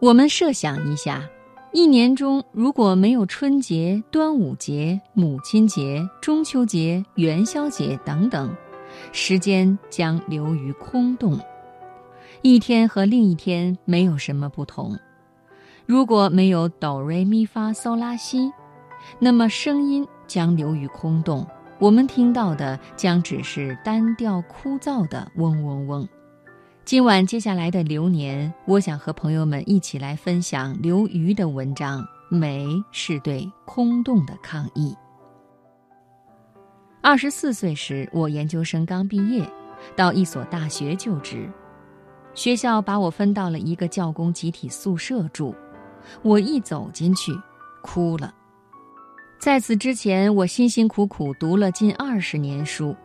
我们设想一下，一年中如果没有春节、端午节、母亲节、中秋节、元宵节等等，时间将流于空洞，一天和另一天没有什么不同。如果没有哆瑞咪发嗦拉西，那么声音将流于空洞，我们听到的将只是单调枯燥的嗡嗡嗡。今晚接下来的流年，我想和朋友们一起来分享刘瑜的文章《美是对空洞的抗议》。二十四岁时，我研究生刚毕业，到一所大学就职，学校把我分到了一个教工集体宿舍住。我一走进去，哭了。在此之前，我辛辛苦苦读了近二十年书，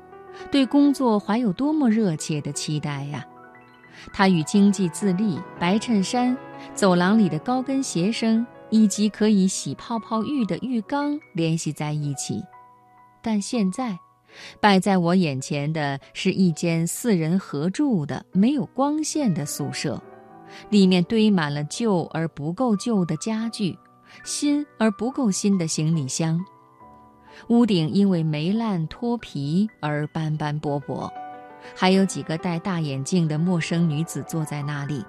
对工作怀有多么热切的期待呀！他与经济自立、白衬衫、走廊里的高跟鞋声以及可以洗泡泡浴的浴缸联系在一起，但现在，摆在我眼前的是一间四人合住的、没有光线的宿舍，里面堆满了旧而不够旧的家具，新而不够新的行李箱，屋顶因为霉烂脱皮而斑斑驳驳。还有几个戴大眼镜的陌生女子坐在那里。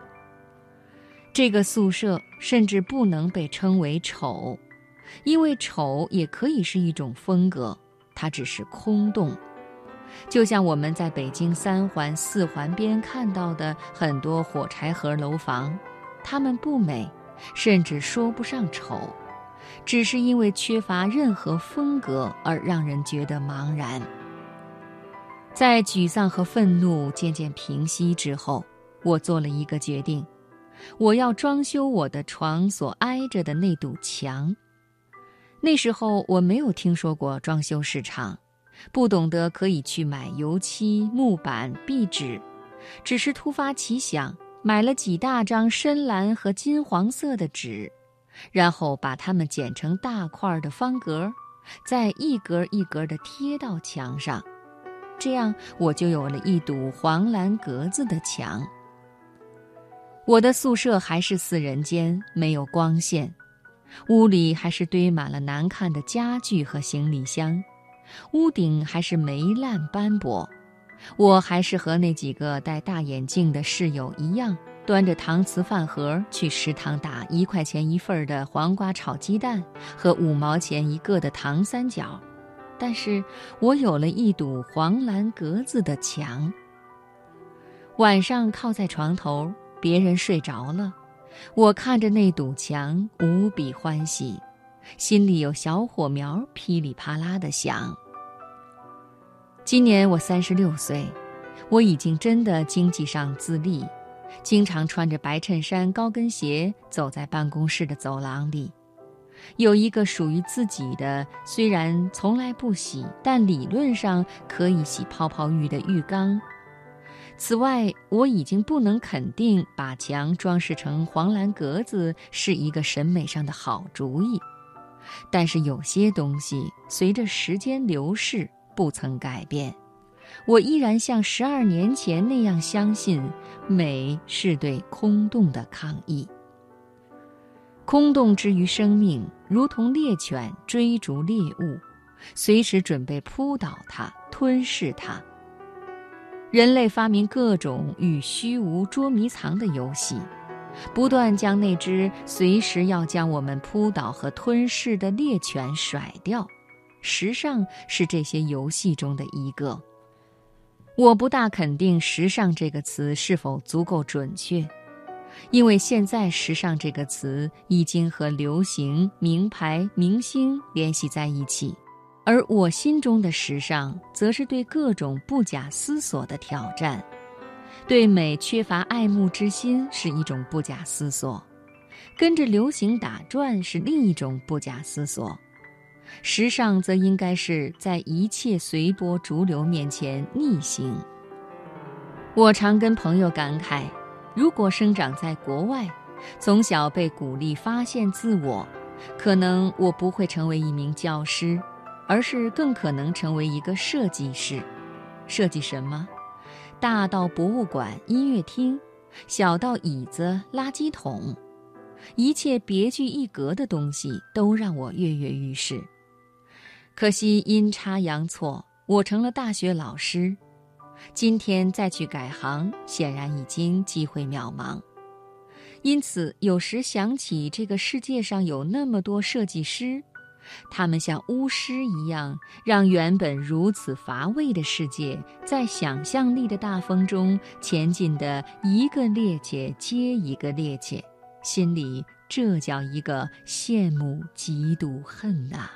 这个宿舍甚至不能被称为丑，因为丑也可以是一种风格，它只是空洞。就像我们在北京三环、四环边看到的很多火柴盒楼房，它们不美，甚至说不上丑，只是因为缺乏任何风格而让人觉得茫然。在沮丧和愤怒渐渐平息之后，我做了一个决定：我要装修我的床所挨着的那堵墙。那时候我没有听说过装修市场，不懂得可以去买油漆、木板、壁纸，只是突发奇想，买了几大张深蓝和金黄色的纸，然后把它们剪成大块的方格，再一格一格地贴到墙上。这样，我就有了一堵黄蓝格子的墙。我的宿舍还是四人间，没有光线，屋里还是堆满了难看的家具和行李箱，屋顶还是霉烂斑驳。我还是和那几个戴大眼镜的室友一样，端着搪瓷饭盒去食堂打一块钱一份的黄瓜炒鸡蛋和五毛钱一个的糖三角。但是我有了一堵黄蓝格子的墙。晚上靠在床头，别人睡着了，我看着那堵墙，无比欢喜，心里有小火苗噼里啪啦的响。今年我三十六岁，我已经真的经济上自立，经常穿着白衬衫、高跟鞋走在办公室的走廊里。有一个属于自己的，虽然从来不洗，但理论上可以洗泡泡浴的浴缸。此外，我已经不能肯定把墙装饰成黄蓝格子是一个审美上的好主意。但是有些东西随着时间流逝不曾改变，我依然像十二年前那样相信，美是对空洞的抗议。空洞之于生命，如同猎犬追逐猎物，随时准备扑倒它、吞噬它。人类发明各种与虚无捉迷藏的游戏，不断将那只随时要将我们扑倒和吞噬的猎犬甩掉。时尚是这些游戏中的一个。我不大肯定“时尚”这个词是否足够准确。因为现在“时尚”这个词已经和流行、名牌、明星联系在一起，而我心中的时尚，则是对各种不假思索的挑战。对美缺乏爱慕之心是一种不假思索，跟着流行打转是另一种不假思索。时尚则应该是在一切随波逐流面前逆行。我常跟朋友感慨。如果生长在国外，从小被鼓励发现自我，可能我不会成为一名教师，而是更可能成为一个设计师。设计什么？大到博物馆、音乐厅，小到椅子、垃圾桶。一切别具一格的东西都让我跃跃欲试。可惜阴差阳错，我成了大学老师。今天再去改行，显然已经机会渺茫。因此，有时想起这个世界上有那么多设计师，他们像巫师一样，让原本如此乏味的世界，在想象力的大风中前进的一个趔趄接一个趔趄，心里这叫一个羡慕、嫉妒、恨呐！